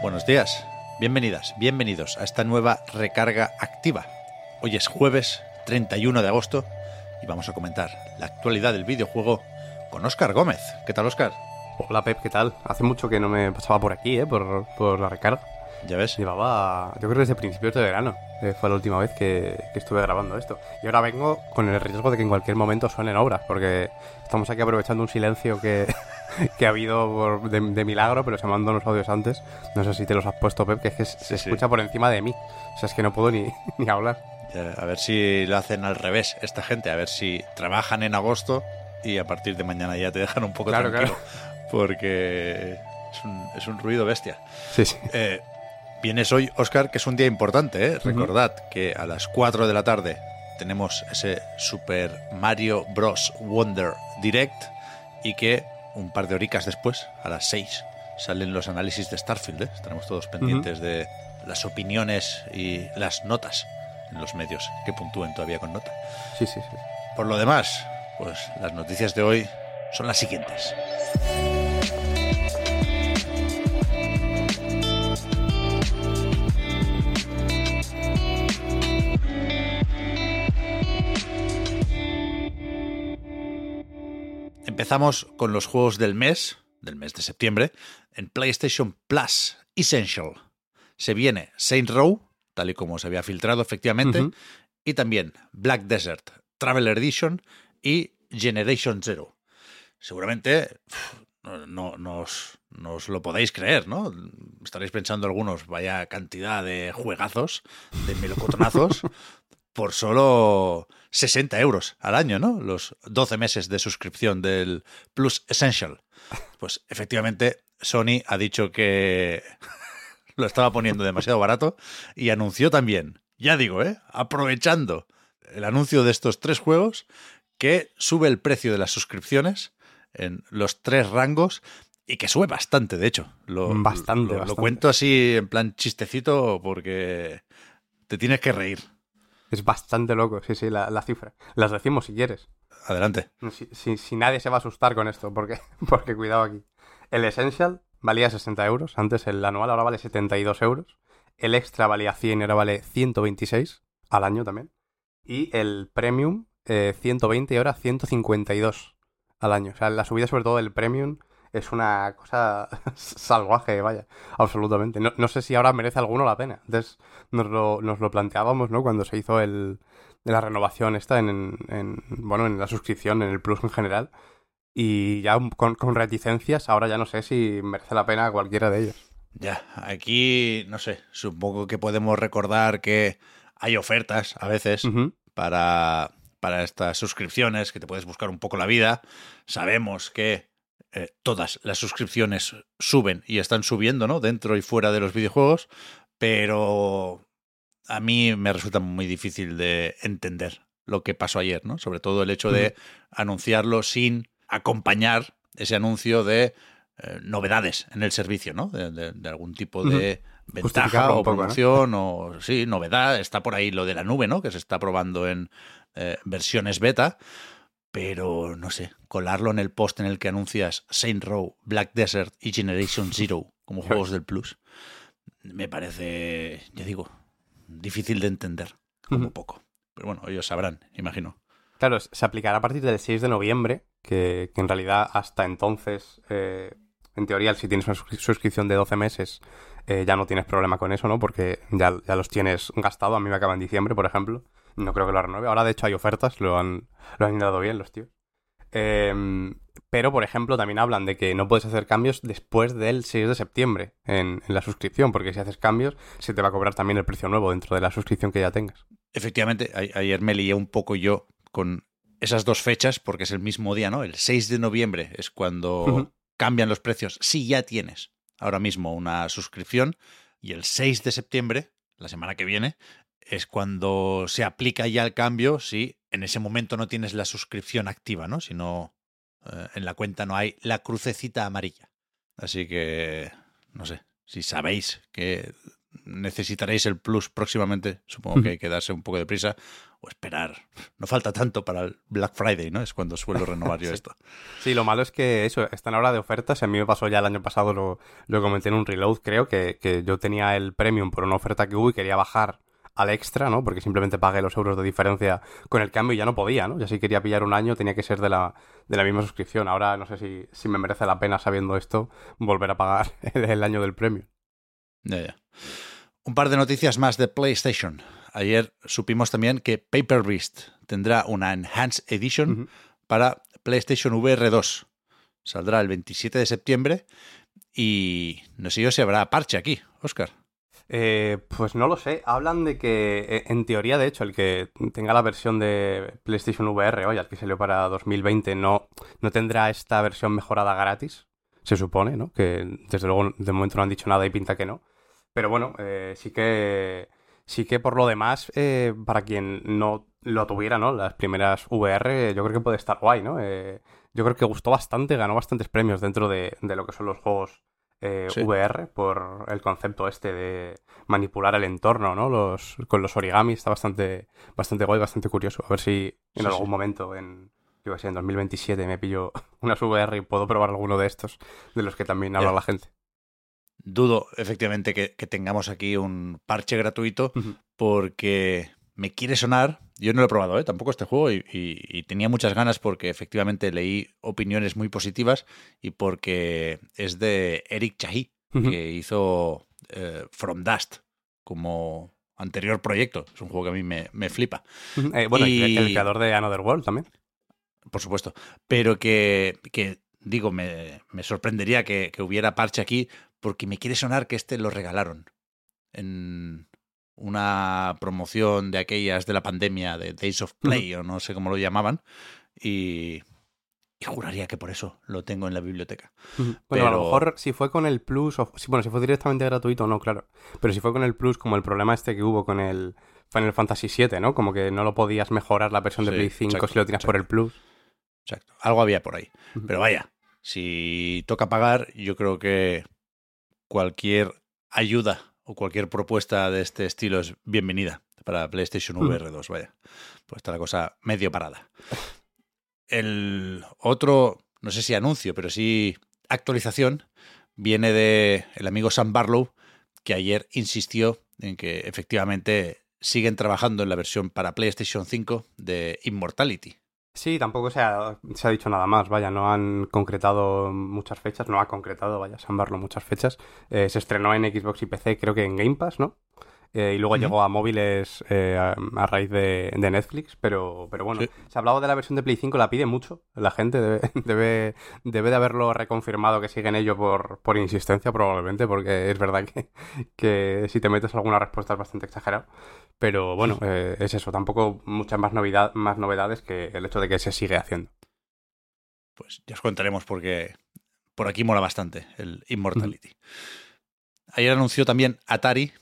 Buenos días, bienvenidas, bienvenidos a esta nueva recarga activa. Hoy es jueves 31 de agosto y vamos a comentar la actualidad del videojuego con Óscar Gómez. ¿Qué tal, Óscar? Hola Pep, ¿qué tal? Hace mucho que no me pasaba por aquí, ¿eh? Por, por la recarga. Ya ves, Llevaba, yo creo que desde principios de verano eh, fue la última vez que, que estuve grabando esto. Y ahora vengo con el riesgo de que en cualquier momento suenen obras, porque estamos aquí aprovechando un silencio que, que ha habido por- de, de milagro, pero se mandan los audios antes. No sé si te los has puesto, Pep, que es que se sí. escucha por encima de mí. O sea, es que no puedo ni, ni hablar. Ya, a ver si lo hacen al revés esta gente, a ver si trabajan en agosto y a partir de mañana ya te dejan un poco Claro, tranquilo. Porque es un, es un ruido bestia. Sí, sí. Eh, vienes hoy, Oscar, que es un día importante. ¿eh? Recordad que a las 4 de la tarde tenemos ese Super Mario Bros. Wonder Direct y que un par de horicas después, a las 6, salen los análisis de Starfield. ¿eh? Estaremos todos pendientes de las opiniones y las notas en los medios que puntúen todavía con nota. Sí, sí, sí. Por lo demás, pues las noticias de hoy son las siguientes. Empezamos con los juegos del mes, del mes de septiembre, en PlayStation Plus Essential. Se viene Saint Row, tal y como se había filtrado efectivamente, y también Black Desert Traveler Edition y Generation Zero. Seguramente no, no os, no os lo podéis creer, ¿no? Estaréis pensando algunos, vaya cantidad de juegazos, de melocotonazos, por solo 60 euros al año, ¿no? Los 12 meses de suscripción del Plus Essential. Pues efectivamente, Sony ha dicho que lo estaba poniendo demasiado barato y anunció también, ya digo, ¿eh? aprovechando el anuncio de estos tres juegos, que sube el precio de las suscripciones en los tres rangos y que sube bastante, de hecho. Lo, Bastante, lo- lo bastante. cuento así en plan chistecito porque te tienes que reír. Es bastante loco, sí, sí, la, la cifra. Las decimos si quieres. Adelante. Si, si- si nadie se va a asustar con esto, porque, porque cuidado aquí. El Essential valía 60 euros, antes el anual ahora vale 72 euros. El Extra valía 100 y ahora vale 126 al año también. Y el Premium eh, 120 y ahora 152 al año. O sea, la subida sobre todo del Premium es una cosa salvaje, vaya, absolutamente. No, no sé si ahora merece alguno la pena. Antes nos lo, nos lo planteábamos, ¿no? Cuando se hizo el, de la renovación esta en, en- en- bueno, en la suscripción, en el Plus en general. Y ya con, con reticencias, ahora ya no sé si merece la pena cualquiera de ellos. Ya, aquí, no sé, supongo que podemos recordar que hay ofertas a veces para, para estas suscripciones, que te puedes buscar un poco la vida. Sabemos que eh, todas las suscripciones suben y están subiendo, ¿no? Dentro y fuera de los videojuegos, pero a mí me resulta muy difícil de entender lo que pasó ayer, ¿no? Sobre todo el hecho de anunciarlo sin acompañar ese anuncio de eh, novedades en el servicio, ¿no? De, de- de algún tipo de ventaja o promoción o sí, novedad. Está por ahí lo de la nube, ¿no? Que se está probando en eh, versiones beta. Pero no sé, colarlo en el post en el que anuncias Saint Row, Black Desert y Generation Zero como juegos del Plus, me parece, ya digo, difícil de entender, como poco. Pero bueno, ellos sabrán, imagino. Claro, se aplicará a partir del 6 de noviembre, que, que en realidad hasta entonces, eh, en teoría, si tienes una suscri- suscripción de 12 meses, eh, ya no tienes problema con eso, ¿no? Porque ya, ya los tienes gastado. A mí me acaba en diciembre, por ejemplo. No creo que lo renueve. Ahora, de hecho, hay ofertas, lo han, lo han dado bien los tíos. Eh, pero, por ejemplo, también hablan de que no puedes hacer cambios después del 6 de septiembre en, en la suscripción, porque si haces cambios, se te va a cobrar también el precio nuevo dentro de la suscripción que ya tengas. Efectivamente, a- ayer me lié un poco yo con esas dos fechas, porque es el mismo día, ¿no? El 6 de noviembre es cuando cambian los precios, si ya tienes ahora mismo una suscripción, y el 6 de septiembre, la semana que viene, es cuando se aplica ya el cambio si en ese momento no tienes la suscripción activa, ¿no? Si no, eh, en la cuenta no hay la crucecita amarilla. Así que, no sé, si sabéis que necesitaréis el plus próximamente, supongo que hay que darse un poco de prisa o esperar. No falta tanto para el Black Friday, ¿no? Es cuando suelo renovar yo esto. Sí, lo malo es que eso, están ahora de ofertas. A mí me pasó ya el año pasado, lo, lo comenté en un reload, creo, que, que yo tenía el premium por una oferta que hubo y quería bajar al extra, ¿no? Porque simplemente pagué los euros de diferencia con el cambio y ya no podía, ¿no? Ya si quería pillar un año tenía que ser de la, de la misma suscripción. Ahora no sé si, si me merece la pena, sabiendo esto, volver a pagar el, año del premio. Ya, ya. Un par de noticias más de PlayStation. Ayer supimos también que Paper Beast tendrá una Enhanced Edition para PlayStation VR 2. Saldrá el 27 de septiembre y no sé yo si habrá parche aquí, Oscar. Eh, pues no lo sé. Hablan de que, eh, en teoría, de hecho, el que tenga la versión de PlayStation VR, oye, el que salió para 2020, no, no tendrá esta versión mejorada gratis. Se supone, ¿no? Que desde luego de momento no han dicho nada y pinta que no. Pero bueno, eh, sí que. Sí que por lo demás, para quien no lo tuviera, ¿no? Las primeras VR, yo creo que puede estar guay, ¿no? yo creo que gustó bastante, ganó bastantes premios dentro de, de lo que son los juegos eh, VR por el concepto este de manipular el entorno, ¿no? Los, con los origami está bastante, bastante guay, bastante curioso. A ver si en algún momento, en, yo sé, en 2027 me pillo unas VR y puedo probar alguno de estos, de los que también habla la gente. Dudo efectivamente que, tengamos aquí un parche gratuito porque me quiere sonar, yo no lo he probado ¿eh? tampoco este juego y, tenía muchas ganas porque efectivamente leí opiniones muy positivas y porque es de Eric Chahi, que hizo eh, From Dust como anterior proyecto. Es un juego que a mí me, flipa. Eh, bueno, y, el, creador de Another World también. Por supuesto. Pero que, que digo, me, me sorprendería que, que hubiera parche aquí porque me quiere sonar que este lo regalaron en, una promoción de aquellas de la pandemia, de Days of Play, o no sé cómo lo llamaban, y, juraría que por eso lo tengo en la biblioteca. Bueno, a lo mejor si fue con el Plus, o, bueno, si fue directamente gratuito, no, claro. Pero si fue con el Plus, como el problema este que hubo con el Final Fantasy VII, ¿no? Como que no lo podías mejorar la versión de Play 5 si lo tienes por el Plus. Exacto, algo había por ahí. Pero vaya, si toca pagar, yo creo que cualquier ayuda o cualquier propuesta de este estilo es bienvenida para PlayStation VR 2, vaya. Pues está la cosa medio parada. El otro, no sé si anuncio, pero sí actualización, viene de el amigo Sam Barlow, que ayer insistió en que efectivamente siguen trabajando en la versión para PlayStation 5 de Immortality. Sí, tampoco se ha, se ha, dicho nada más, vaya, no han concretado muchas fechas, no ha concretado, vaya, San Barlo muchas fechas. Eh, se estrenó en Xbox y PC, creo que en Game Pass, ¿no? Eh, y luego llegó a móviles eh, a, raíz de, Netflix, pero, pero bueno, se ha hablado de la versión de Play 5, la pide mucho la gente, debe, debe, debe de haberlo reconfirmado que sigue en ello por, por insistencia probablemente, porque es verdad que, que si te metes alguna respuesta es bastante exagerado. Pero bueno, eh, es eso, tampoco muchas más, novedad, más novedades que el hecho de que se sigue haciendo. Pues ya os contaremos porque por aquí mola bastante el Immortality. Ayer anunció también Atari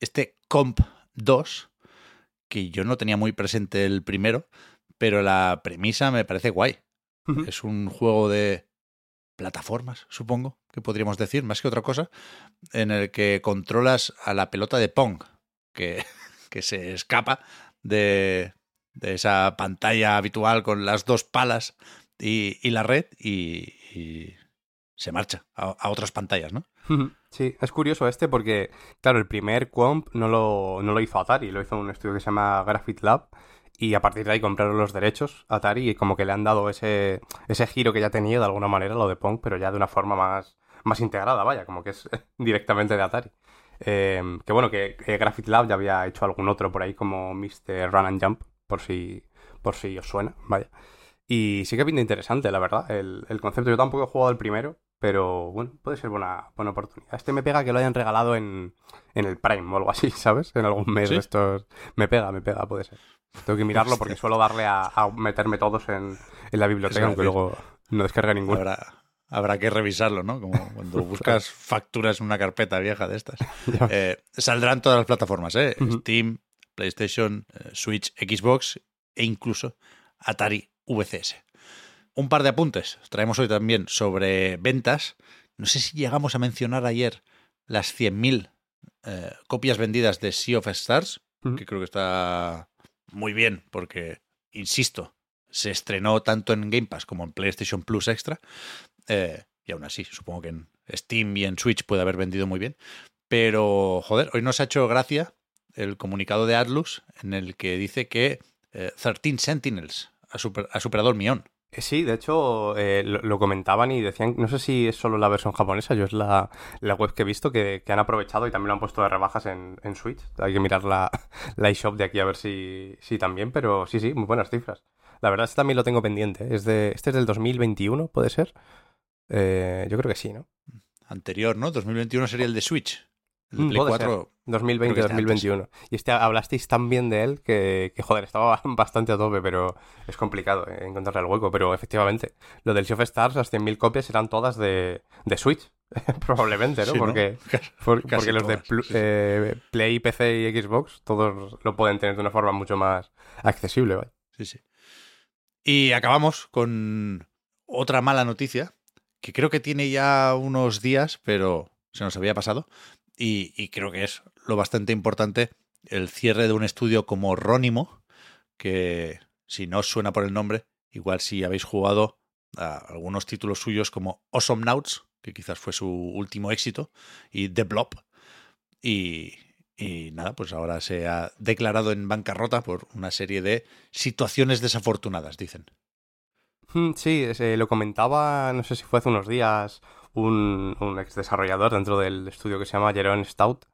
este Comp 2, que yo no tenía muy presente el primero, pero la premisa me parece guay. Es un juego de plataformas, supongo, que podríamos decir, más que otra cosa, en el que controlas a la pelota de Pong, que, que se escapa de, de, esa pantalla habitual con las dos palas y, y la red y, se marcha a, otras pantallas, ¿no? Sí, es curioso este porque, claro, el primer Comp no lo, no lo hizo Atari, lo hizo un estudio que se llama Graphite Lab y a partir de ahí compraron los derechos a Atari y como que le han dado ese, ese giro que ya tenía de alguna manera, lo de Pong, pero ya de una forma más, más integrada, vaya, como que es directamente de Atari. Eh, que bueno, que, Graphite Lab ya había hecho algún otro por ahí como Mr. Run and Jump, por si, por si os suena, vaya. Y sí que pinta interesante, la verdad, el, el concepto. Yo tampoco he jugado el primero, pero bueno, puede ser buena, buena oportunidad. Este me pega que lo hayan regalado en, en el Prime o algo así, ¿sabes? En algún mes de estos. Me pega, me pega, puede ser. Tengo que mirarlo porque suelo darle a, meterme todos en, la biblioteca, aunque luego no descarga ninguno. Habrá, habrá que revisarlo, ¿no? Como cuando buscas facturas en una carpeta vieja de estas. Eh, saldrán todas las plataformas, ¿eh? Steam, PlayStation, eh, Switch, Xbox e incluso Atari VCS. Un par de apuntes traemos hoy también sobre ventas. No sé si llegamos a mencionar ayer las 100.000 eh, copias vendidas de Sea of Stars, que creo que está muy bien porque, insisto, se estrenó tanto en Game Pass como en PlayStation Plus Extra. Eh, y aún así, supongo que en Steam y en Switch puede haber vendido muy bien. Pero, joder, hoy nos ha hecho gracia el comunicado de Atlus en el que dice que 13 eh, Sentinels ha, superado el millón. Eh, sí, de hecho eh, lo, comentaban y decían, no sé si es solo la versión japonesa, yo es la, web que he visto que, han aprovechado y también lo han puesto de rebajas en, Switch. Hay que mirar la, eShop de aquí a ver si, también, pero sí, sí, muy buenas cifras. La verdad es que también lo tengo pendiente. Es de, este es del 2021, ¿puede ser? yo creo que sí, ¿no? Anterior, ¿no? 2021 sería el de Switch. 2020-2021. Y este hablasteis tan bien de él que, joder, estaba bastante a tope, pero es complicado eh, encontrarle el hueco. Pero efectivamente, lo del Sea of Stars, las 100.000 copias eran todas de, Switch, probablemente, ¿no? porque, porque los de eh, Play, PC y Xbox, todos lo pueden tener de una forma mucho más accesible, ¿vale? Sí, sí. Y acabamos con otra mala noticia, que creo que tiene ya unos días, pero se nos había pasado, y, creo que es lo bastante importante el cierre de un estudio como Rónimo, que si no os suena por el nombre, igual si habéis jugado a algunos títulos suyos como Awesome Nauts, que quizás fue su último éxito, y The Blob. Y, y nada, pues ahora se ha declarado en bancarrota por una serie de situaciones desafortunadas, dicen. Hmm, sí, lo comentaba, no sé si fue hace unos días un, ex desarrollador dentro del estudio que se llama Jerome Stout,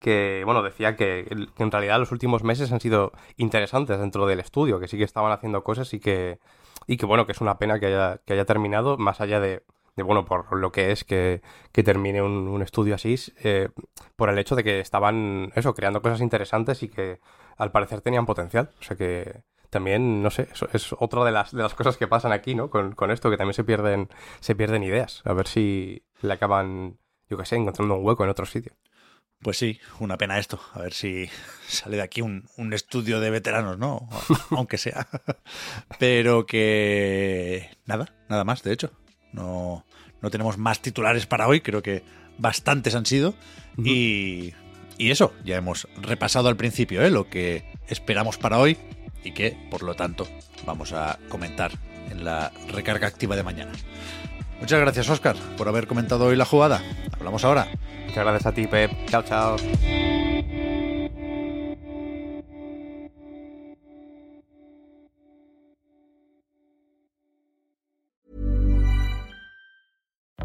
que bueno, decía que, en realidad los últimos meses han sido interesantes dentro del estudio, que sí que estaban haciendo cosas y que, y que bueno, que es una pena que haya, que haya terminado, más allá de, de bueno, por lo que es que, que termine un, estudio así, eh, por el hecho de que estaban, eso, creando cosas interesantes y que al parecer tenían potencial. O sea que, también, no sé, eso es otra de las, de las cosas que pasan aquí, ¿no? Con, esto, que también se pierden, se pierden ideas. A ver si le acaban, yo qué sé, encontrando un hueco en otro sitio. Pues sí, una pena esto. A ver si sale de aquí un, estudio de veteranos, ¿no? Aunque sea. Pero que nada, nada más, de hecho. No, no tenemos más titulares para hoy, creo que bastantes han sido. y, y eso, ya hemos repasado al principio ¿eh? lo que esperamos para hoy y que, por lo tanto, vamos a comentar en la recarga activa de mañana. Muchas gracias, Oscar, por haber comentado hoy la jugada. Hablamos ahora. Muchas gracias a ti, Pep. Chao, chao.